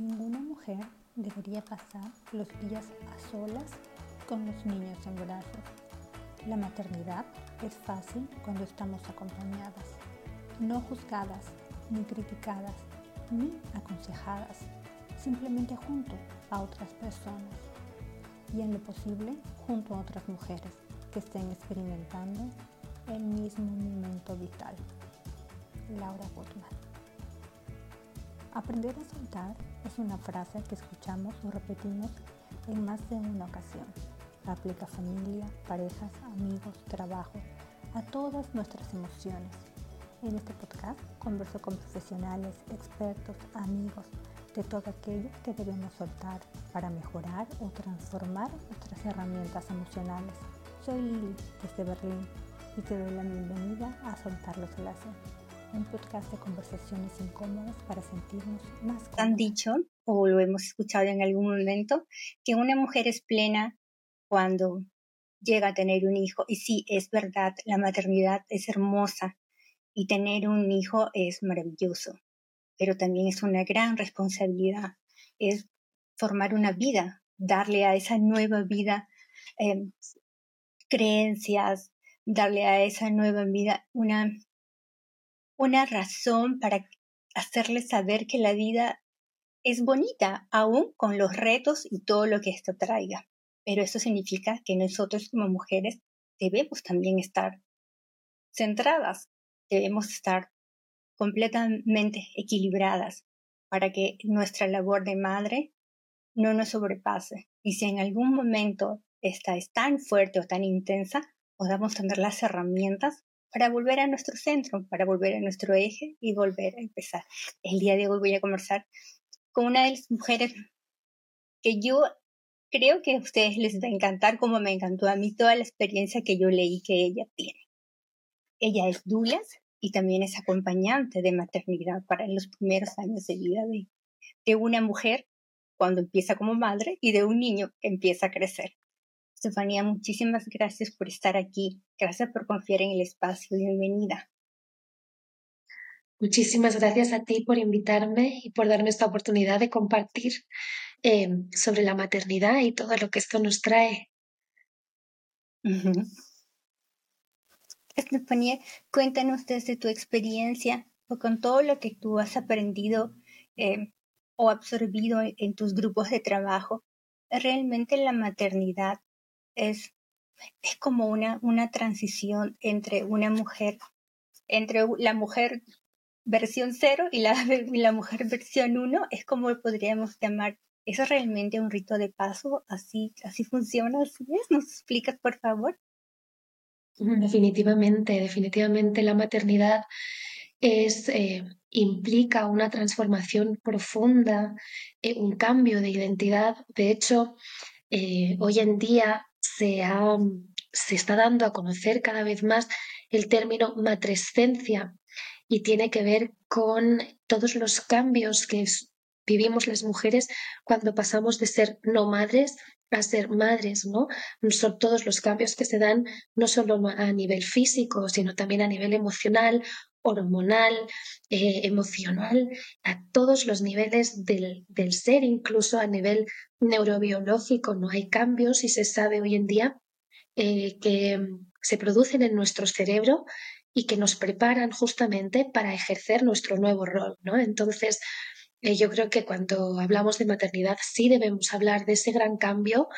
Ninguna mujer debería pasar los días a solas con los niños en brazos. La maternidad es fácil cuando estamos acompañadas, no juzgadas, ni criticadas, ni aconsejadas, simplemente junto a otras personas y en lo posible junto a otras mujeres que estén experimentando el mismo momento vital. Laura Gottman. Aprender a soltar es una frase que escuchamos o repetimos en más de una ocasión. Aplica a familia, parejas, amigos, trabajo, a todas nuestras emociones. En este podcast converso con profesionales, expertos, amigos, de todo aquello que debemos soltar para mejorar o transformar nuestras herramientas emocionales. Soy Lili desde Berlín y te doy la bienvenida a Soltar los Enlaces un podcast de conversaciones incómodas para sentirnos más. Han dicho, o lo hemos escuchado en algún momento, que una mujer es plena cuando llega a tener un hijo. Y sí, es verdad, la maternidad es hermosa y tener un hijo es maravilloso, pero también es una gran responsabilidad. Es formar una vida, darle a esa nueva vida eh, creencias, darle a esa nueva vida una una razón para hacerle saber que la vida es bonita, aún con los retos y todo lo que esto traiga. Pero eso significa que nosotros como mujeres debemos también estar centradas, debemos estar completamente equilibradas para que nuestra labor de madre no nos sobrepase. Y si en algún momento esta es tan fuerte o tan intensa, podamos tener las herramientas para volver a nuestro centro, para volver a nuestro eje y volver a empezar. El día de hoy voy a conversar con una de las mujeres que yo creo que a ustedes les va a encantar como me encantó a mí toda la experiencia que yo leí que ella tiene. Ella es Douglas y también es acompañante de maternidad para los primeros años de vida de, de una mujer cuando empieza como madre y de un niño que empieza a crecer. Estefanía, muchísimas gracias por estar aquí. Gracias por confiar en el espacio. Bienvenida. Muchísimas gracias a ti por invitarme y por darme esta oportunidad de compartir eh, sobre la maternidad y todo lo que esto nos trae. Estefanía, cuéntanos desde tu experiencia o con todo lo que tú has aprendido eh, o absorbido en tus grupos de trabajo, realmente la maternidad es, es como una, una transición entre una mujer, entre la mujer versión cero y la, la mujer versión uno, es como podríamos llamar. ¿Es realmente un rito de paso? ¿Así, así funciona? ¿Así es? ¿Nos explicas, por favor? Definitivamente, definitivamente la maternidad es, eh, implica una transformación profunda, eh, un cambio de identidad. De hecho, eh, hoy en día se, está dando a conocer cada vez más el término matrescencia y tiene que ver con todos los cambios que vivimos las mujeres cuando pasamos de ser no madres a ser madres, ¿no? Son todos los cambios que se dan no solo a nivel físico, sino también a nivel emocional, hormonal, eh, emocional, a todos los niveles del, del, ser, incluso a nivel neurobiológico. No hay cambios y se sabe hoy en día eh, que se producen en nuestro cerebro y que nos preparan justamente para ejercer nuestro nuevo rol, ¿no? Entonces, eh, yo creo que cuando hablamos de maternidad sí debemos hablar de ese gran cambio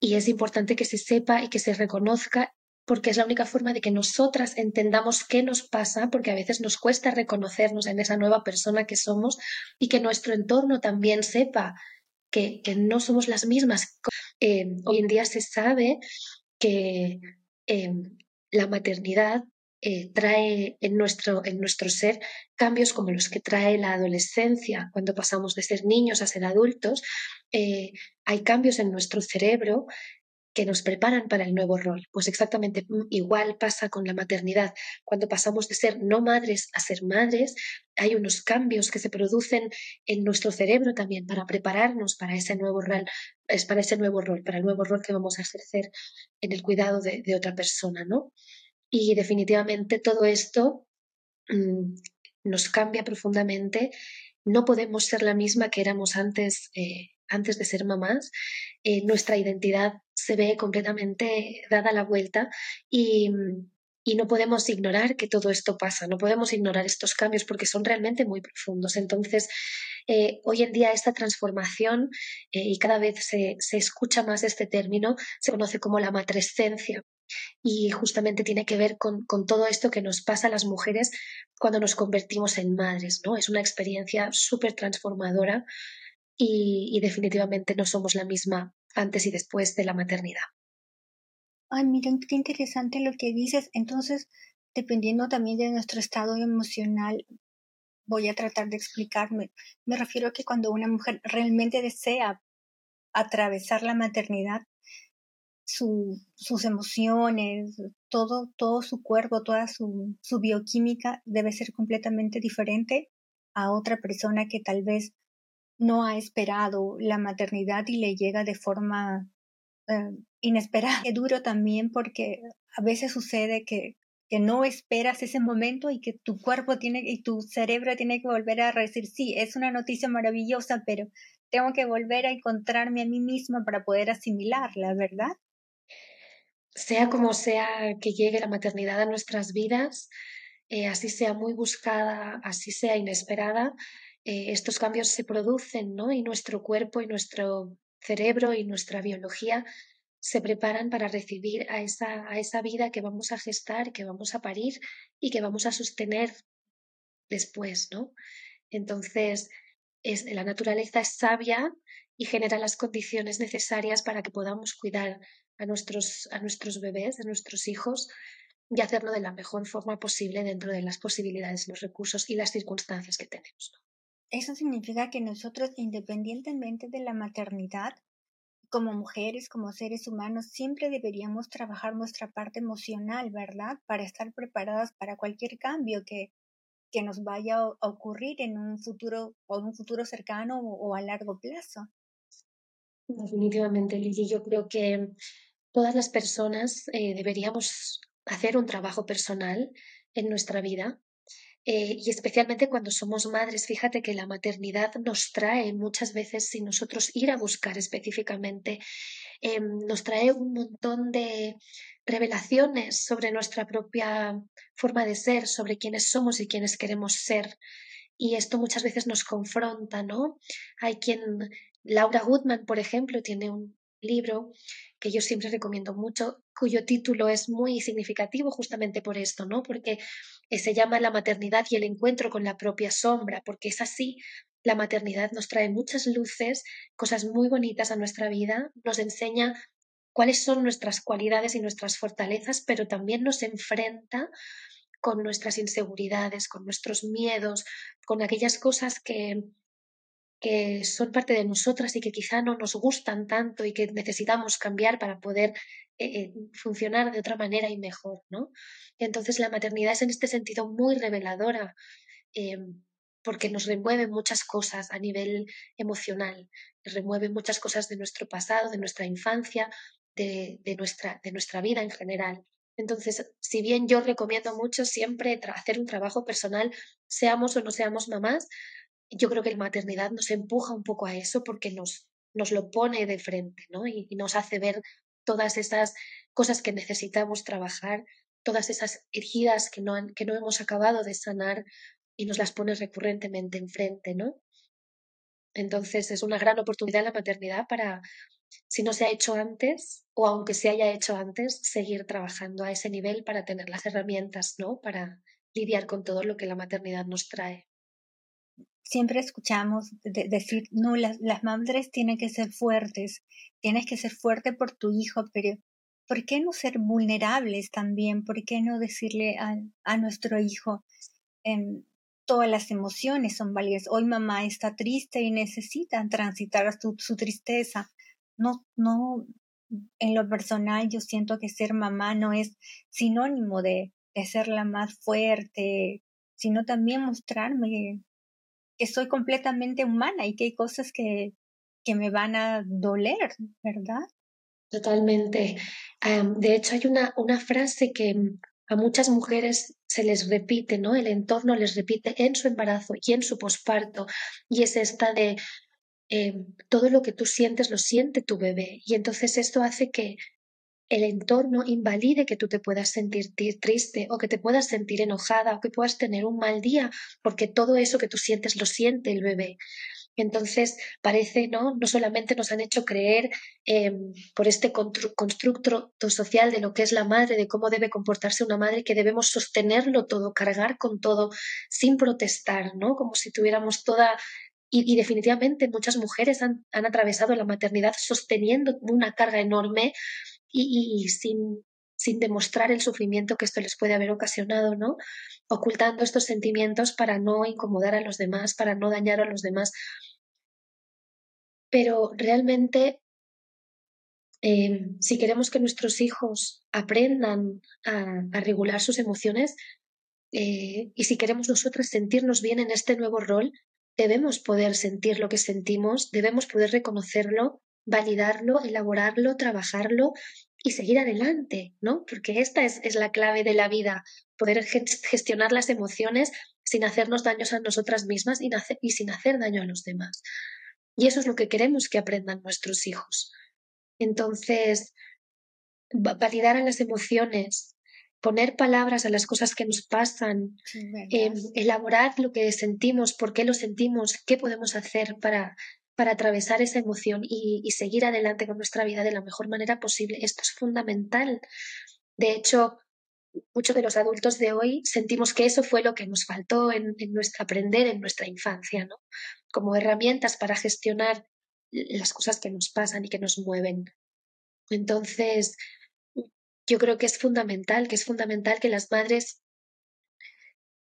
y es importante que se sepa y que se reconozca porque es la única forma de que nosotras entendamos qué nos pasa, porque a veces nos cuesta reconocernos en esa nueva persona que somos y que nuestro entorno también sepa que, no somos las mismas. Eh, hoy en día se sabe que eh, la maternidad eh, trae en nuestro, en nuestro ser cambios como los que trae la adolescencia, cuando pasamos de ser niños a ser adultos. hay cambios en nuestro cerebro que nos preparan para el nuevo rol. Pues exactamente mm, igual pasa con la maternidad. Cuando pasamos de ser no madres a ser madres, hay unos cambios que se producen en nuestro cerebro también para prepararnos para ese nuevo rol, es para ese nuevo rol, para el nuevo rol que vamos a ejercer en el cuidado de, otra persona, ¿no? Y definitivamente todo esto mm, nos cambia profundamente no podemos ser la misma que éramos antes, eh, antes de ser mamás. Eh, nuestra identidad se ve completamente dada la vuelta y, no podemos ignorar que todo esto pasa, no podemos ignorar estos cambios porque son realmente muy profundos. Entonces, eh, hoy en día esta transformación, y cada vez se, se, escucha más este término, se conoce como la matrescencia y justamente tiene que ver con, todo esto que nos pasa a las mujeres cuando nos convertimos en madres, ¿no? Es una experiencia súper transformadora y, definitivamente no somos la misma antes y después de la maternidad. Ay, miren, qué interesante lo que dices. Entonces, dependiendo también de nuestro estado emocional, voy a tratar de explicarme. Me refiero a que cuando una mujer realmente desea atravesar la maternidad, su, sus emociones, todo, todo su cuerpo, toda su bioquímica debe ser completamente diferente a otra persona que tal vez no ha esperado la maternidad y le llega de forma eh, inesperada. Es duro también porque a veces sucede que, que no esperas ese momento y que tu cuerpo tiene y tu cerebro tiene que volver a decir, sí, es una noticia maravillosa, pero tengo que volver a encontrarme a mí misma para poder asimilarla, ¿verdad? sea como sea que llegue la maternidad a nuestras vidas, eh, así sea muy buscada, así sea inesperada, eh, estos cambios se producen, ¿no? Y nuestro cuerpo y nuestro cerebro y nuestra biología se preparan para recibir a esa, vida que vamos a gestar, que vamos a parir y que vamos a sostener después, ¿no? Entonces, es, la naturaleza es sabia y genera las condiciones necesarias para que podamos cuidar a nuestros, a nuestros bebés, a nuestros hijos, y hacerlo de la mejor forma posible dentro de las posibilidades, los recursos y las circunstancias que tenemos. Eso significa que nosotros, independientemente de la maternidad, como mujeres, como seres humanos, siempre deberíamos trabajar nuestra parte emocional, ¿verdad? Para estar preparadas para cualquier cambio que, que nos vaya a ocurrir en un futuro o un futuro cercano o, a largo plazo. Definitivamente, Lili, yo creo que todas las personas eh, deberíamos hacer un trabajo personal en nuestra vida eh, y especialmente cuando somos madres. Fíjate que la maternidad nos trae muchas veces, sin nosotros ir a buscar específicamente, em, nos trae un montón de revelaciones sobre nuestra propia forma de ser, sobre quiénes somos y quiénes queremos ser. Y esto muchas veces nos confronta, ¿no? Hay quien, Laura Goodman, por ejemplo, tiene un libro que yo siempre recomiendo mucho, cuyo título es muy significativo justamente por esto, ¿no? Porque eh, se llama La maternidad y el encuentro con la propia sombra, porque es así, la maternidad nos trae muchas luces, cosas muy bonitas a nuestra vida, nos enseña cuáles son nuestras cualidades y nuestras fortalezas, pero también nos enfrenta con nuestras inseguridades, con nuestros miedos, con aquellas cosas que, que son parte de nosotras y que quizá no nos gustan tanto y que necesitamos cambiar para poder eh, eh, funcionar de otra manera y mejor, ¿no? Entonces la maternidad es en este sentido muy reveladora em, porque nos remueve muchas cosas a nivel emocional, remueve muchas cosas de nuestro pasado, de nuestra infancia, de, nuestra, de nuestra vida en general. Entonces, si bien yo recomiendo mucho siempre hacer un trabajo personal, seamos o no seamos mamás, yo creo que la maternidad nos empuja un poco a eso porque nos, nos lo pone de frente ¿no? y, nos hace ver todas esas cosas que necesitamos trabajar, todas esas heridas que no, que no hemos acabado de sanar y nos las pone recurrentemente enfrente, ¿no? Entonces es una gran oportunidad la maternidad para, si no se ha hecho antes o aunque se haya hecho antes, seguir trabajando a ese nivel para tener las herramientas, ¿no? Para lidiar con todo lo que la maternidad nos trae siempre escuchamos decir, no, las, madres tienen que ser fuertes, tienes que ser fuerte por tu hijo, pero ¿por qué no ser vulnerables también? ¿Por qué no decirle a, a nuestro hijo, en todas las emociones son válidas? Hoy mamá está triste y necesita transitar su, su tristeza. No, no, en lo personal yo siento que ser mamá no es sinónimo de, de ser la más fuerte, sino también mostrarme que soy completamente humana y que hay cosas que, que me van a doler, ¿verdad? Totalmente. de hecho, hay una, una frase que a muchas mujeres se les repite, ¿no? El entorno les repite en su embarazo y en su posparto. Y es esta de eh, todo lo que tú sientes lo siente tu bebé. Y entonces esto hace que el entorno invalide que tú te puedas sentir triste o que te puedas sentir enojada o que puedas tener un mal día, porque todo eso que tú sientes lo siente el bebé. Entonces, parece, ¿no? No solamente nos han hecho creer em, por este constructo social de lo que es la madre, de cómo debe comportarse una madre, que debemos sostenerlo todo, cargar con todo, sin protestar, ¿no? Como si tuviéramos toda y, definitivamente muchas mujeres han, atravesado la maternidad sosteniendo una carga enorme y, sin, sin demostrar el sufrimiento que esto les puede haber ocasionado, ¿no? Ocultando estos sentimientos para no incomodar a los demás, para no dañar a los demás. Pero realmente, eh, si queremos que nuestros hijos aprendan a, regular sus emociones eh, y si queremos nosotras sentirnos bien en este nuevo rol, debemos poder sentir lo que sentimos, debemos poder reconocerlo, validarlo, elaborarlo, trabajarlo y seguir adelante, ¿no? Porque esta es, la clave de la vida, poder gestionar las emociones sin hacernos daños a nosotras mismas y, y sin hacer daño a los demás. Y eso es lo que queremos que aprendan nuestros hijos. Entonces, validar a las emociones, poner palabras a las cosas que nos pasan, em, elaborar lo que sentimos, por qué lo sentimos, qué podemos hacer para, para atravesar esa emoción y, seguir adelante con nuestra vida de la mejor manera posible. Esto es fundamental. De hecho, muchos de los adultos de hoy sentimos que eso fue lo que nos faltó en, en nuestra aprender en nuestra infancia, ¿no? Como herramientas para gestionar las cosas que nos pasan y que nos mueven. Entonces, yo creo que es fundamental, que es fundamental que las madres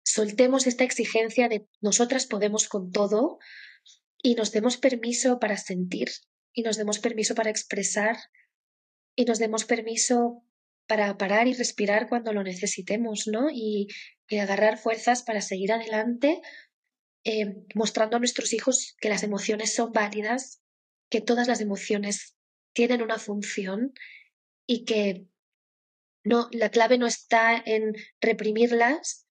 soltemos esta exigencia de nosotras podemos con todo y nos demos permiso para sentir y nos demos permiso para expresar y nos demos permiso para parar y respirar cuando lo necesitemos, ¿no? Y, agarrar fuerzas para seguir adelante, eh, mostrando a nuestros hijos que las emociones son válidas, que todas las emociones tienen una función y que no, la clave no está en reprimirlas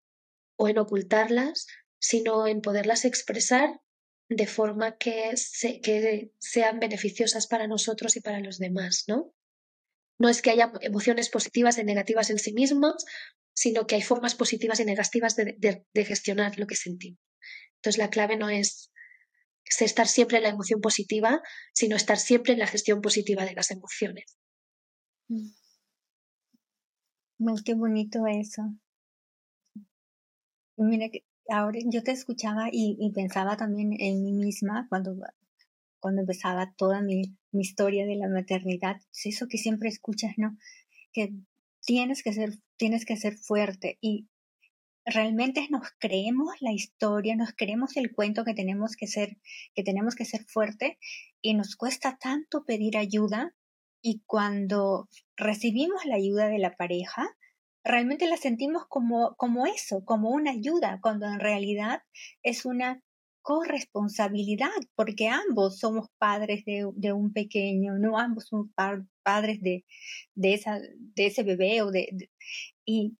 o en ocultarlas, sino en poderlas expresar de forma que, que sean beneficiosas para nosotros y para los demás, ¿no? No es que haya emociones positivas y negativas en sí mismas, sino que hay formas positivas y negativas de, gestionar lo que sentimos. Entonces la clave no es estar siempre en la emoción positiva, sino estar siempre en la gestión positiva de las emociones. Mm qué bonito eso. Mira, que ahora yo te escuchaba y, pensaba también en mí misma cuando, cuando empezaba toda mi, mi historia de la maternidad. Es eso que siempre escuchas, ¿no? Que tienes que ser, tienes que ser fuerte y realmente nos creemos la historia, nos creemos el cuento que tenemos que ser, que tenemos que ser fuerte y nos cuesta tanto pedir ayuda y cuando recibimos la ayuda de la pareja, realmente la sentimos como, como eso, como una ayuda, cuando en realidad es una corresponsabilidad, porque ambos somos padres de, un pequeño, no ambos somos padres de, de, esa, de ese bebé o de, y,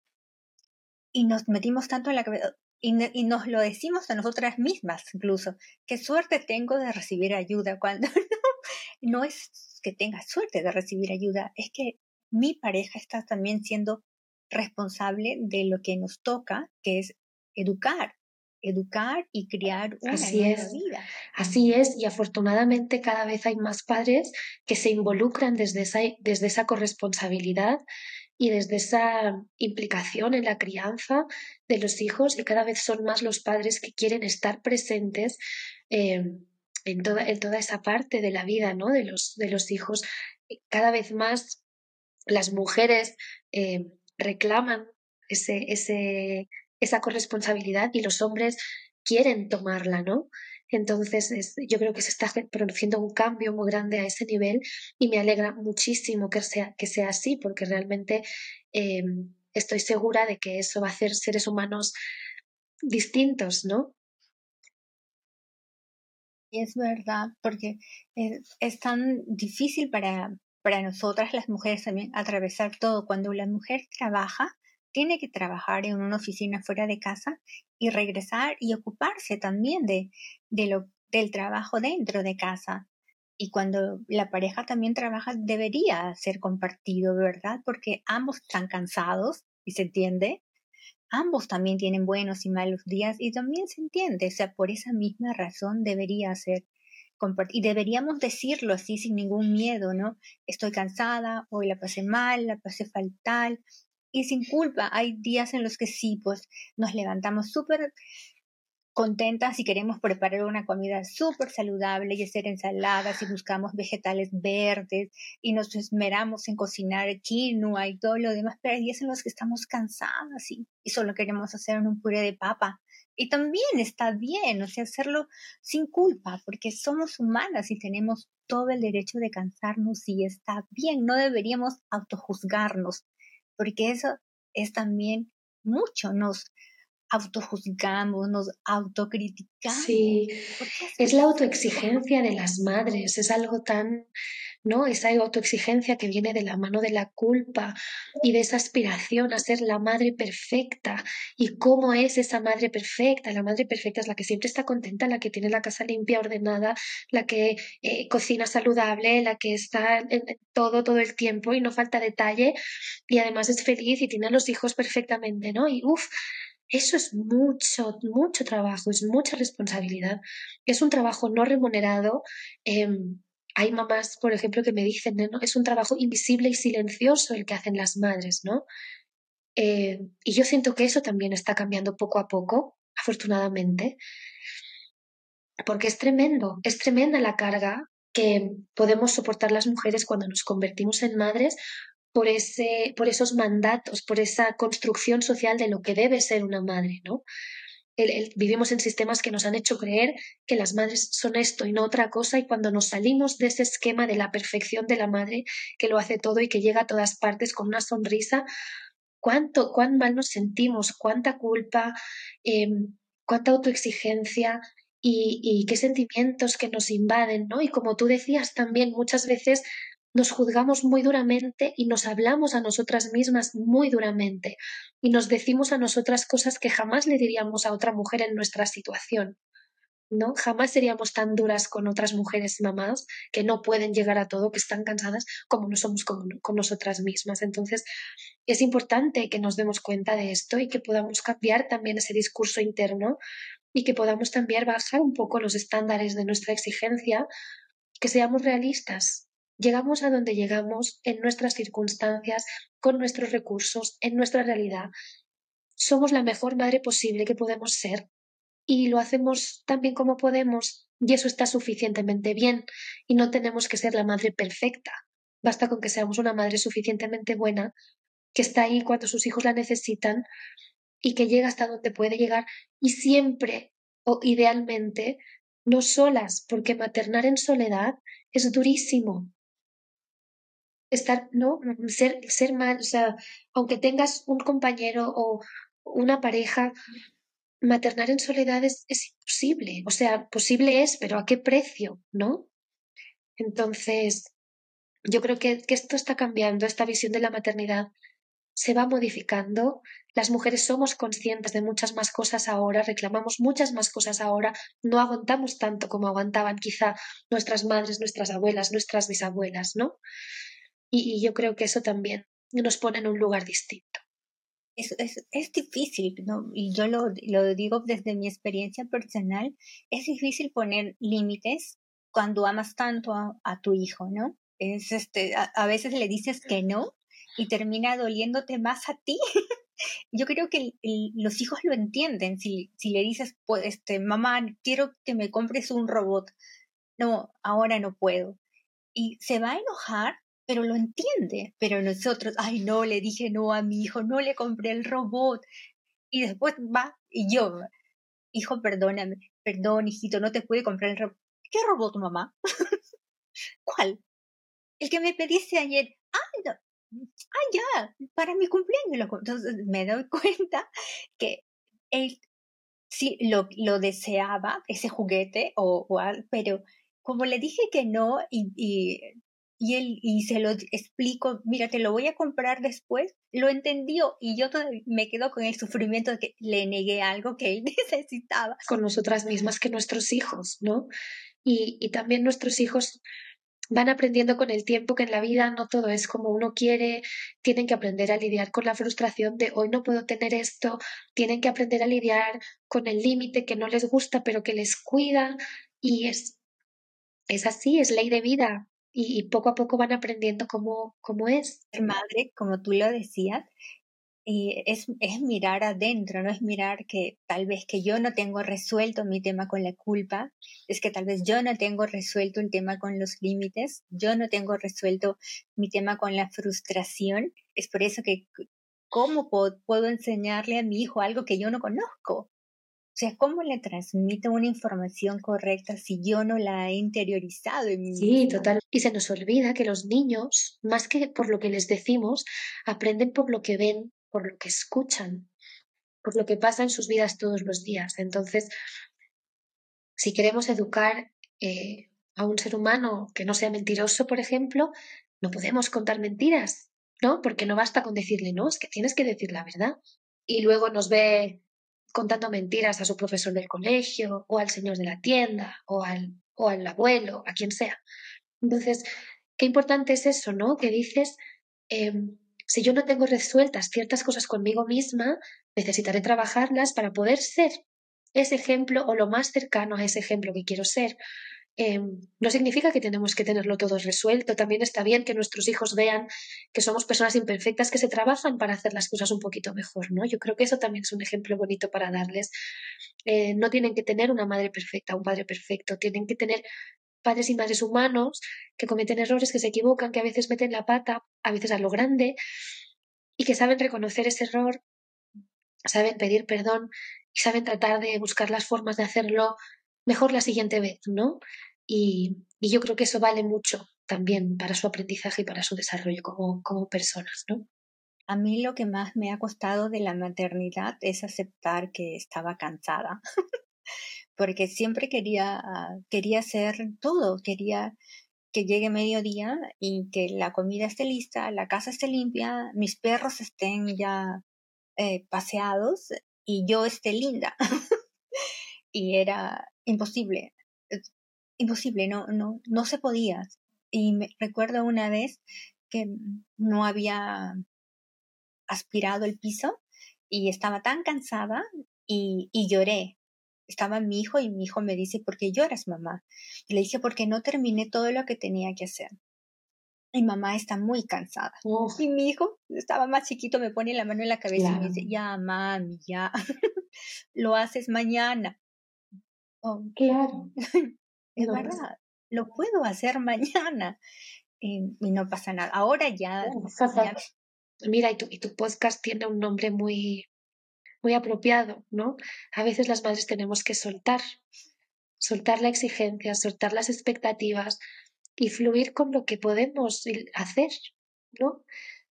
y nos metimos tanto en la cabeza y, y, nos lo decimos a nosotras mismas incluso, qué suerte tengo de recibir ayuda cuando no, no es que tenga suerte de recibir ayuda, es que mi pareja está también siendo responsable de lo que nos toca, que es educar, educar y criar una Así es. vida. Así es, y afortunadamente cada vez hay más padres que se involucran desde esa, desde esa corresponsabilidad y desde esa implicación en la crianza de los hijos y cada vez son más los padres que quieren estar presentes eh, en, toda, en toda esa parte de la vida ¿no? de, los, de los hijos. Cada vez más las mujeres eh, reclaman ese, esa corresponsabilidad y los hombres quieren tomarla, ¿no? Entonces, yo creo que se está produciendo un cambio muy grande a ese nivel y me alegra muchísimo que sea, que sea así, porque realmente eh, estoy segura de que eso va a hacer seres humanos distintos, ¿no? Y es verdad, porque es, tan difícil para, para nosotras las mujeres también atravesar todo. Cuando la mujer trabaja, tiene que trabajar en una oficina fuera de casa y regresar y ocuparse también de, de lo, del trabajo dentro de casa. Y cuando la pareja también trabaja, debería ser compartido, ¿verdad? Porque ambos están cansados y se entiende. Ambos también tienen buenos y malos días y también se entiende. O sea, por esa misma razón debería ser compartido. Y deberíamos decirlo así sin ningún miedo, ¿no? Estoy cansada, hoy la pasé mal, la pasé fatal. Y sin culpa, hay días en los que sí, pues nos levantamos súper contentas y queremos preparar una comida súper saludable y hacer ensaladas y buscamos vegetales verdes y nos esmeramos en cocinar quinoa y todo lo demás, pero hay días en los que estamos cansadas y, y solo queremos hacer un puré de papa. Y también está bien, o sea, hacerlo sin culpa, porque somos humanas y tenemos todo el derecho de cansarnos y está bien, no deberíamos autojuzgarnos, porque eso es también mucho, nos, autojuzgamos, nos autocriticamos. Sí, es la autoexigencia de las madres, es algo tan, Esa autoexigencia que viene de la mano de la culpa y de esa aspiración a ser la madre perfecta. ¿Y cómo es esa madre perfecta? La madre perfecta es la que siempre está contenta, la que tiene la casa limpia, ordenada, la que eh, cocina saludable, la que está en todo, todo el tiempo y no falta detalle y además es feliz y tiene a los hijos perfectamente, ¿no? Y uff, eso es mucho, mucho trabajo, es mucha responsabilidad. Es un trabajo no remunerado. Em, hay mamás, por ejemplo, que me dicen, ¿no? es un trabajo invisible y silencioso el que hacen las madres, ¿no? Eh, y yo siento que eso también está cambiando poco a poco, afortunadamente, porque es tremendo, es tremenda la carga que podemos soportar las mujeres cuando nos convertimos en madres por, ese, por esos mandatos, por esa construcción social de lo que debe ser una madre, ¿no? Vivimos en sistemas que nos han hecho creer que las madres son esto y no otra cosa y cuando nos salimos de ese esquema de la perfección de la madre que lo hace todo y que llega a todas partes con una sonrisa, cuánto, cuán mal nos sentimos, cuánta culpa, em, cuánta autoexigencia y, y, qué sentimientos que nos invaden, ¿no? Y como tú decías también, muchas veces nos juzgamos muy duramente y nos hablamos a nosotras mismas muy duramente y nos decimos a nosotras cosas que jamás le diríamos a otra mujer en nuestra situación. ¿no? Jamás seríamos tan duras con otras mujeres mamás que no pueden llegar a todo, que están cansadas, como no somos con, con, nosotras mismas. Entonces, es importante que nos demos cuenta de esto y que podamos cambiar también ese discurso interno y que podamos también bajar un poco los estándares de nuestra exigencia, que seamos realistas, Llegamos a donde llegamos en nuestras circunstancias, con nuestros recursos, en nuestra realidad. Somos la mejor madre posible que podemos ser y lo hacemos tan bien como podemos y eso está suficientemente bien y no tenemos que ser la madre perfecta. Basta con que seamos una madre suficientemente buena, que está ahí cuando sus hijos la necesitan y que llega hasta donde puede llegar y siempre o idealmente no solas, porque maternar en soledad es durísimo estar, ¿no? Ser, ser mal, o sea, aunque tengas un compañero o una pareja, maternar en soledad es, imposible. O sea, posible es, pero ¿a qué precio, no? Entonces, yo creo que, que esto está cambiando, esta visión de la maternidad se va modificando. Las mujeres somos conscientes de muchas más cosas ahora, reclamamos muchas más cosas ahora, no aguantamos tanto como aguantaban quizá nuestras madres, nuestras abuelas, nuestras bisabuelas, ¿no? Y, yo creo que eso también nos pone en un lugar distinto. Es, es, difícil, ¿no? y yo lo, lo, digo desde mi experiencia personal, es difícil poner límites cuando amas tanto a, tu hijo, ¿no? Es este, a, veces le dices que no y termina doliéndote más a ti. yo creo que los hijos lo entienden. Si, si le dices, pues, este, mamá, quiero que me compres un robot, no, ahora no puedo. Y se va a enojar pero lo entiende. Pero nosotros, ay, no, le dije no a mi hijo, no le compré el robot. Y después va y yo, hijo, perdóname, perdón, hijito, no te pude comprar el robot. ¿Qué robot, mamá? ¿Cuál? El que me pediste ayer. Ah, ya, para mi cumpleaños. Entonces me doy cuenta que él sí lo, lo deseaba, ese juguete, o, o, pero como le dije que no y y él y se lo explico, mira, te lo voy a comprar después, lo entendió y yo me quedo con el sufrimiento de que le negué algo que él necesitaba. Con nosotras mismas que nuestros hijos, ¿no? Y, y también nuestros hijos van aprendiendo con el tiempo que en la vida no todo es como uno quiere, tienen que aprender a lidiar con la frustración de hoy no puedo tener esto, tienen que aprender a lidiar con el límite que no les gusta pero que les cuida y es, es así, es ley de vida y, poco a poco van aprendiendo cómo, cómo es. Ser madre, como tú lo decías, y es, es, mirar adentro, no es mirar que tal vez que yo no tengo resuelto mi tema con la culpa, es que tal vez yo no tengo resuelto el tema con los límites, yo no tengo resuelto mi tema con la frustración. Es por eso que, ¿cómo puedo, puedo enseñarle a mi hijo algo que yo no conozco? O sea, ¿cómo le transmito una información correcta si yo no la he interiorizado en mí? Sí, total. Y se nos olvida que los niños, más que por lo que les decimos, aprenden por lo que ven por lo que escuchan, por lo que pasa en sus vidas todos los días. Entonces, si queremos educar eh, a un ser humano que no sea mentiroso, por ejemplo, no podemos contar mentiras, ¿no? Porque no basta con decirle, no, es que tienes que decir la verdad. Y luego nos ve contando mentiras a su profesor del colegio, o al señor de la tienda, o al, o al abuelo, a quien sea. Entonces, qué importante es eso, ¿no? Que dices, em, si yo no tengo resueltas ciertas cosas conmigo misma, necesitaré trabajarlas para poder ser ese ejemplo o lo más cercano a ese ejemplo que quiero ser. Em, no significa que tenemos que tenerlo todo resuelto. También está bien que nuestros hijos vean que somos personas imperfectas que se trabajan para hacer las cosas un poquito mejor, ¿no? Yo creo que eso también es un ejemplo bonito para darles. Eh, no tienen que tener una madre perfecta, un padre perfecto. Tienen que tener padres y madres humanos que cometen errores, que se equivocan, que a veces meten la pata, a veces a lo grande, y que saben reconocer ese error, saben pedir perdón y saben tratar de buscar las formas de hacerlo mejor la siguiente vez, ¿no? Y, yo creo que eso vale mucho también para su aprendizaje y para su desarrollo como, como personas, ¿no? A mí lo que más me ha costado de la maternidad es aceptar que estaba cansada. porque siempre quería, ah, quería hacer todo, quería que llegue mediodía y que la comida esté lista, la casa esté limpia, mis perros estén ya eh, paseados y yo esté linda. y era imposible, imposible, no, no, no se podía. Y me recuerdo una vez que no había aspirado el piso y estaba tan cansada y, y lloré estaba mi hijo y mi hijo me dice, ¿por qué lloras, mamá? Y le dije, porque no terminé todo lo que tenía que hacer. Y mamá está muy cansada. Y mi hijo estaba más chiquito, me pone la mano en la cabeza y me dice, ya, mami, ya, lo haces mañana. Oh, claro. es verdad, lo puedo hacer mañana. Y, no pasa nada. Ahora ya. Mira, y tu, y tu podcast tiene un nombre muy, muy apropiado, ¿no? A veces las madres tenemos que soltar, soltar la exigencia, soltar las expectativas y fluir con lo que podemos hacer, ¿no?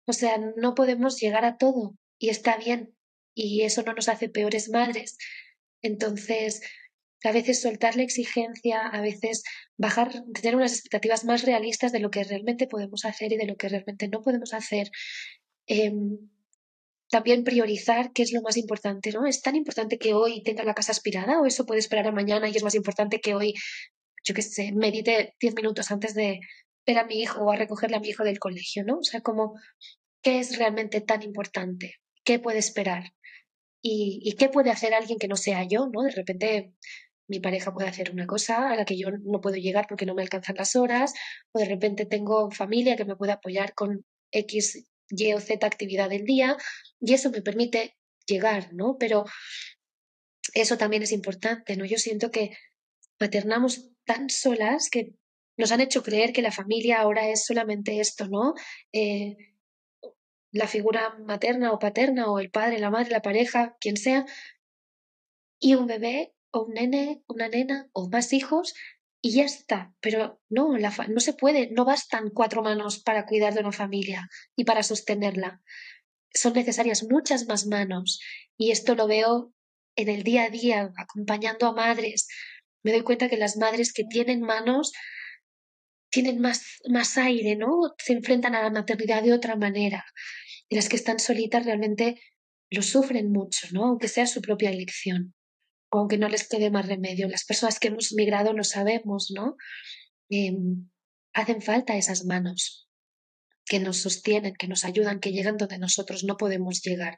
O sea, no podemos llegar a todo y está bien y eso no nos hace peores madres. Entonces, a veces soltar la exigencia, a veces bajar, tener unas expectativas más realistas de lo que realmente podemos hacer y de lo que realmente no podemos hacer. Em, también priorizar qué es lo más importante, ¿no? ¿Es tan importante que hoy tenga la casa aspirada o eso puede esperar a mañana y es más importante que hoy, yo qué sé, medite diez minutos antes de ver a mi hijo o a recogerle a mi hijo del colegio, ¿no? O sea, como, ¿qué es realmente tan importante? ¿Qué puede esperar? ¿Y, y qué puede hacer alguien que no sea yo, ¿no? De repente mi pareja puede hacer una cosa a la que yo no puedo llegar porque no me alcanzan las horas, o de repente tengo familia que me puede apoyar con X y o Z actividad del día y eso me permite llegar, ¿no? Pero eso también es importante, ¿no? Yo siento que maternamos tan solas que nos han hecho creer que la familia ahora es solamente esto, ¿no? Eh, la figura materna o paterna o el padre, la madre, la pareja, quien sea, y un bebé o un nene, una nena o más hijos y ya está. Pero no, no se puede, no bastan cuatro manos para cuidar de una familia y para sostenerla. Son necesarias muchas más manos y esto lo veo en el día a día, acompañando a madres. Me doy cuenta que las madres que tienen manos tienen más, más aire, ¿no? Se enfrentan a la maternidad de otra manera. Y las que están solitas realmente lo sufren mucho, ¿no? Aunque sea su propia elección, aunque no les quede más remedio. Las personas que hemos migrado lo sabemos, ¿no? Em, hacen falta esas manos que nos sostienen, que nos ayudan, que llegan donde nosotros no podemos llegar.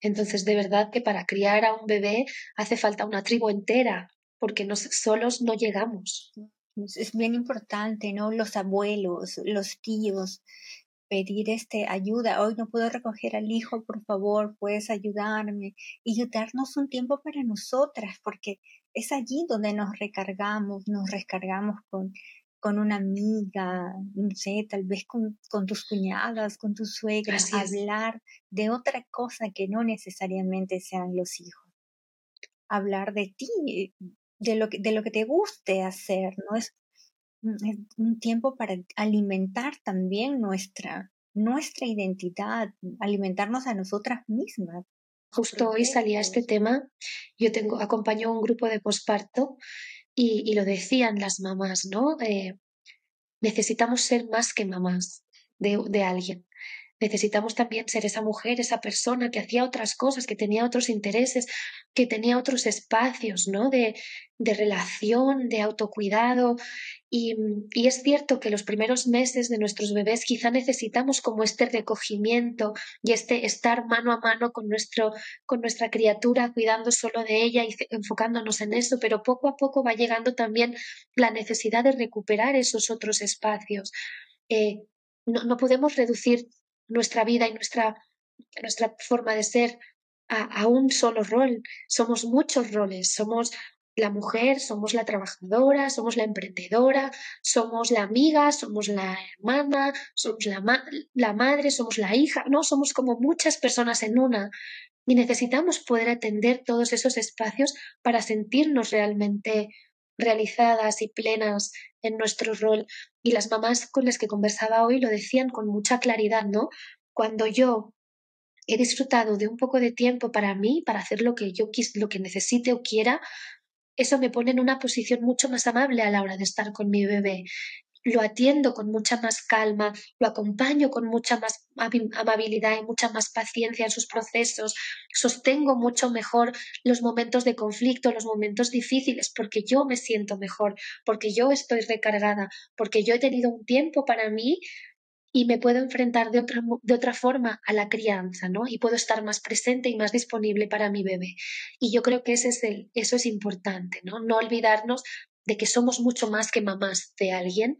Entonces, de verdad que para criar a un bebé hace falta una tribu entera, porque nos, solos no llegamos. Es bien importante, ¿no? Los abuelos, los tíos, pedir este ayuda. Hoy no puedo recoger al hijo, por favor, puedes ayudarme y darnos un tiempo para nosotras, porque es allí donde nos recargamos, nos recargamos con, con una amiga, no sé, tal vez con, con tus cuñadas, con tus suegras, hablar de otra cosa que no necesariamente sean los hijos. Hablar de ti, de lo que, de lo que te guste hacer, ¿no? Es, un tiempo para alimentar también nuestra, nuestra identidad, alimentarnos a nosotras mismas. Justo hoy salía este tema. Yo tengo, acompaño a un grupo de posparto y, y, lo decían las mamás, ¿no? Eh, necesitamos ser más que mamás de, de alguien necesitamos también ser esa mujer, esa persona que hacía otras cosas, que tenía otros intereses, que tenía otros espacios, ¿no? De, de relación, de autocuidado. Y, y, es cierto que los primeros meses de nuestros bebés quizá necesitamos como este recogimiento y este estar mano a mano con, nuestro, con nuestra criatura, cuidando solo de ella y enfocándonos en eso, pero poco a poco va llegando también la necesidad de recuperar esos otros espacios. Eh, no, no podemos reducir nuestra vida y nuestra, nuestra forma de ser a, un solo rol. Somos muchos roles. Somos la mujer, somos la trabajadora, somos la emprendedora, somos la amiga, somos la hermana, somos la, la madre, somos la hija, no, somos como muchas personas en una y necesitamos poder atender todos esos espacios para sentirnos realmente realizadas y plenas en nuestro rol. Y las mamás con las que conversaba hoy lo decían con mucha claridad, ¿no? Cuando yo he disfrutado de un poco de tiempo para mí, para hacer lo que yo quis, lo que necesite o quiera, eso me pone en una posición mucho más amable a la hora de estar con mi bebé lo atiendo con mucha más calma, lo acompaño con mucha más amabilidad y mucha más paciencia en sus procesos, sostengo mucho mejor los momentos de conflicto, los momentos difíciles, porque yo me siento mejor, porque yo estoy recargada, porque yo he tenido un tiempo para mí y me puedo enfrentar de otra, de otra forma a la crianza, ¿no? Y puedo estar más presente y más disponible para mi bebé. Y yo creo que ese es el, eso es importante, ¿no? No olvidarnos de que somos mucho más que mamás de alguien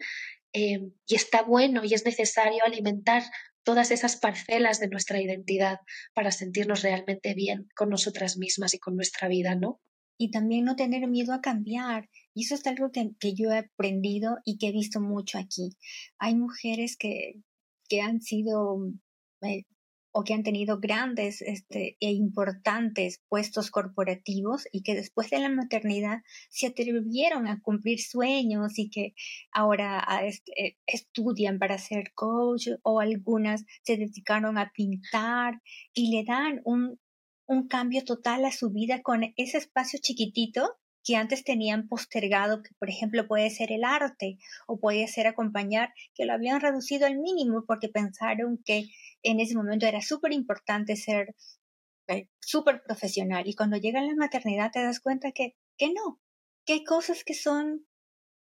eh, y está bueno y es necesario alimentar todas esas parcelas de nuestra identidad para sentirnos realmente bien con nosotras mismas y con nuestra vida, ¿no? Y también no tener miedo a cambiar. Y eso es algo que, que yo he aprendido y que he visto mucho aquí. Hay mujeres que, que han sido eh, o que han tenido grandes este, e importantes puestos corporativos y que después de la maternidad se atrevieron a cumplir sueños y que ahora este, estudian para ser coach o algunas se dedicaron a pintar y le dan un, un cambio total a su vida con ese espacio chiquitito que antes tenían postergado, que por ejemplo puede ser el arte o puede ser acompañar, que lo habían reducido al mínimo porque pensaron que en ese momento era súper importante ser eh, súper profesional. Y cuando llega la maternidad te das cuenta que, que no, que hay cosas que son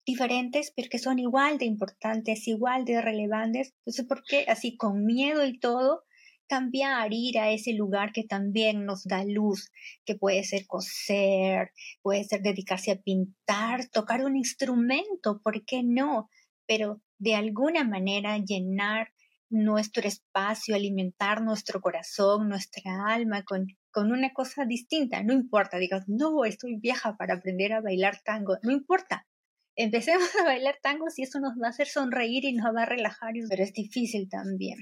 diferentes, pero que son igual de importantes, igual de relevantes. Entonces, ¿por qué así con miedo y todo cambiar, ir a ese lugar que también nos da luz, que puede ser coser, puede ser dedicarse a pintar, tocar un instrumento, ¿por qué no? Pero de alguna manera llenar nuestro espacio, alimentar nuestro corazón, nuestra alma con, con una cosa distinta. No importa, digas, no, estoy vieja para aprender a bailar tango. No importa. Empecemos a bailar tango si eso nos va a hacer sonreír y nos va a relajar, pero es difícil también.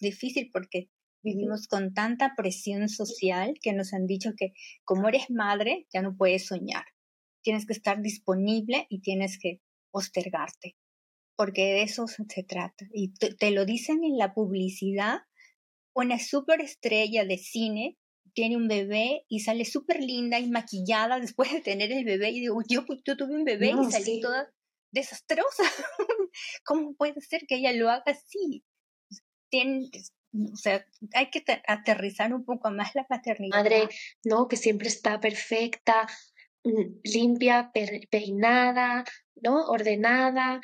Difícil porque vivimos con tanta presión social que nos han dicho que como eres madre ya no puedes soñar. Tienes que estar disponible y tienes que postergarte porque de eso se trata. Y te, lo dicen en la publicidad. Una superestrella de cine tiene un bebé y sale súper linda y maquillada después de tener el bebé. Y digo, yo, yo tuve un bebé y salí toda desastrosa. ¿Cómo puede ser que ella lo haga así? O sea, hay que aterrizar un poco más la paternidad. Madre, no, que siempre está perfecta, mm, limpia, peinada, ¿no? Ordenada.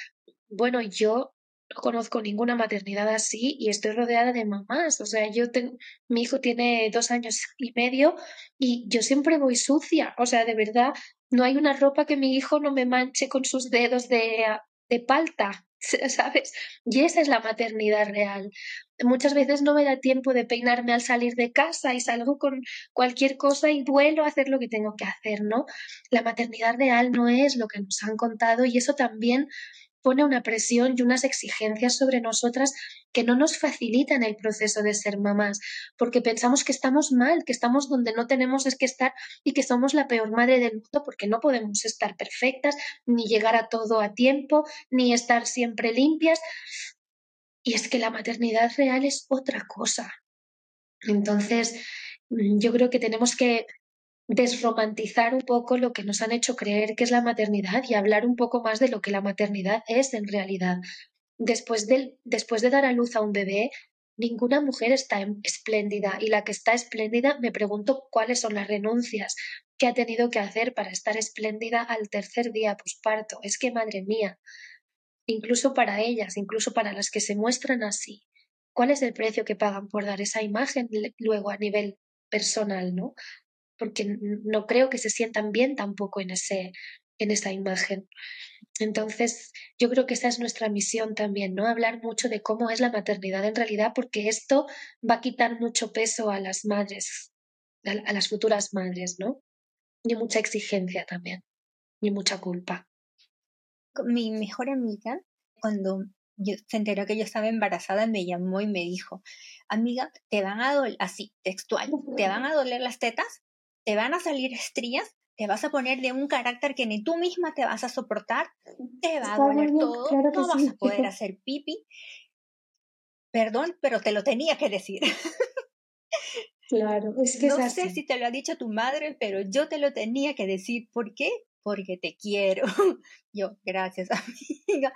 Bueno, yo no conozco ninguna maternidad así y estoy rodeada de mamás. O sea, yo tengo, mi hijo tiene dos años y medio y yo siempre voy sucia. O sea, de verdad, no hay una ropa que mi hijo no me manche con sus dedos de, de palta. ¿sabes? Y esa es la maternidad real. Muchas veces no me da tiempo de peinarme al salir de casa y salgo con cualquier cosa y vuelo a hacer lo que tengo que hacer, ¿no? La maternidad real no es lo que nos han contado y eso también pone una presión y unas exigencias sobre nosotras que no nos facilitan el proceso de ser mamás, porque pensamos que estamos mal, que estamos donde no tenemos es que estar y que somos la peor madre del mundo porque no podemos estar perfectas, ni llegar a todo a tiempo, ni estar siempre limpias. Y es que la maternidad real es otra cosa. Entonces, yo creo que tenemos que desromantizar un poco lo que nos han hecho creer que es la maternidad y hablar un poco más de lo que la maternidad es en realidad. Después de, después de dar a luz a un bebé, ninguna mujer está espléndida y la que está espléndida me pregunto cuáles son las renuncias que ha tenido que hacer para estar espléndida al tercer día posparto. Es que, madre mía, incluso para ellas, incluso para las que se muestran así, ¿cuál es el precio que pagan por dar esa imagen luego a nivel personal, ¿no? Porque no creo que se sientan bien tampoco en, ese, en esa imagen. Entonces, yo creo que esa es nuestra misión también, ¿no? Hablar mucho de cómo es la maternidad en realidad, porque esto va a quitar mucho peso a las madres, a, las futuras madres, ¿no? Y mucha exigencia también, y mucha culpa. Mi mejor amiga, cuando yo, se enteró que yo estaba embarazada, me llamó y me dijo, amiga, te van a doler, así, textual, te van a doler las tetas, te van a salir estrías, te vas a poner de un carácter que ni tú misma te vas a soportar, te va a doler todo, no vas a poder hacer pipi. Perdón, pero te lo tenía que decir. Claro, es que no sé si te lo ha dicho tu madre, pero yo te lo tenía que decir. ¿Por qué? Porque te quiero. Yo, gracias, amiga.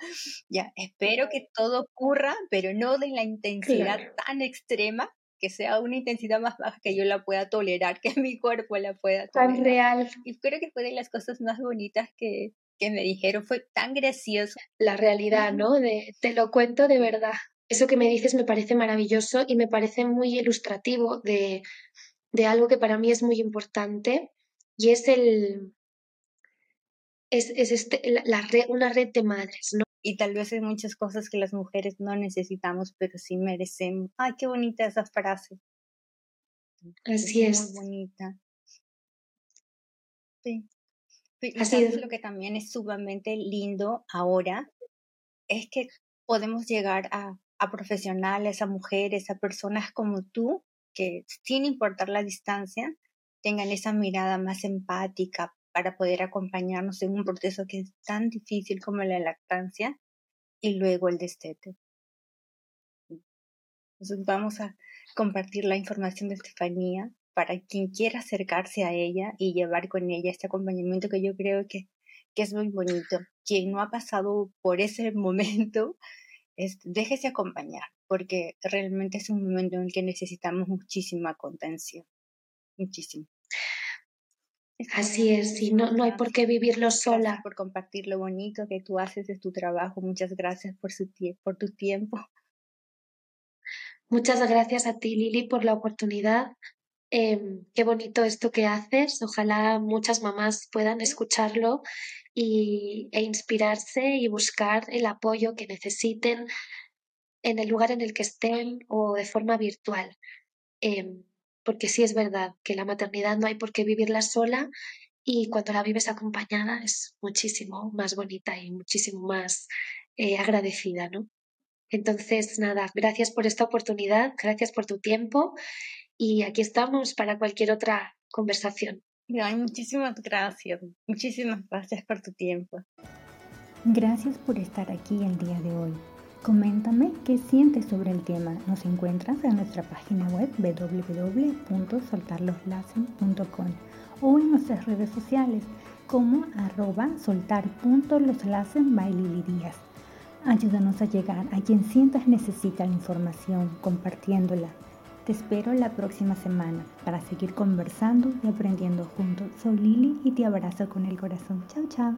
Ya, espero que todo ocurra, pero no de la intensidad tan extrema que sea una intensidad más baja que yo la pueda tolerar, que mi cuerpo la pueda tolerar. Tan real. Y creo que fue de las cosas más bonitas que, que me dijeron, fue tan gracioso. La realidad, ¿no? De, te lo cuento de verdad. Eso que me dices me parece maravilloso y me parece muy ilustrativo de, de algo que para mí es muy importante y es el es, es este, la, red, una red de madres, ¿no? Y tal vez hay muchas cosas que las mujeres no necesitamos, pero sí merecemos. Ay, qué bonita esa frase. Así es. Muy bonita. Sí. Así es. Lo que también es sumamente lindo ahora es que podemos llegar a, a profesionales, a mujeres, a personas como tú, que sin importar la distancia, tengan esa mirada más empática, para poder acompañarnos en un proceso que es tan difícil como la lactancia y luego el destete. Entonces vamos a compartir la información de Estefanía para quien quiera acercarse a ella y llevar con ella este acompañamiento que yo creo que, que es muy bonito. Quien no ha pasado por ese momento, es, déjese acompañar, porque realmente es un momento en el que necesitamos muchísima contención. Muchísimo. Así es, y no, no hay por qué vivirlo sola. por compartir lo bonito que tú haces de tu trabajo. Muchas gracias por, su por tu tiempo. Muchas gracias a ti, Lili, por la oportunidad. Em, qué bonito esto que haces. Ojalá muchas mamás puedan escucharlo y, e inspirarse y buscar el apoyo que necesiten en el lugar en el que estén o de forma virtual. Em, porque sí es verdad que la maternidad no hay por qué vivirla sola y cuando la vives acompañada es muchísimo más bonita y muchísimo más eh, agradecida, ¿no? Entonces, nada, gracias por esta oportunidad, gracias por tu tiempo y aquí estamos para cualquier otra conversación. muchísimas gracias, muchísimas gracias por tu tiempo. Gracias por estar aquí el día de hoy. Coméntame qué sientes sobre el tema. Nos encuentras en nuestra página web www.soltarloslassen.com o en nuestras redes sociales. como arroba soltar.loslaces by Lili. Ayúdanos a llegar a quien sientas necesita la información, compartiéndola. Te espero la próxima semana para seguir conversando y aprendiendo juntos. Soy Lili y te abrazo con el corazón. Chao, chao.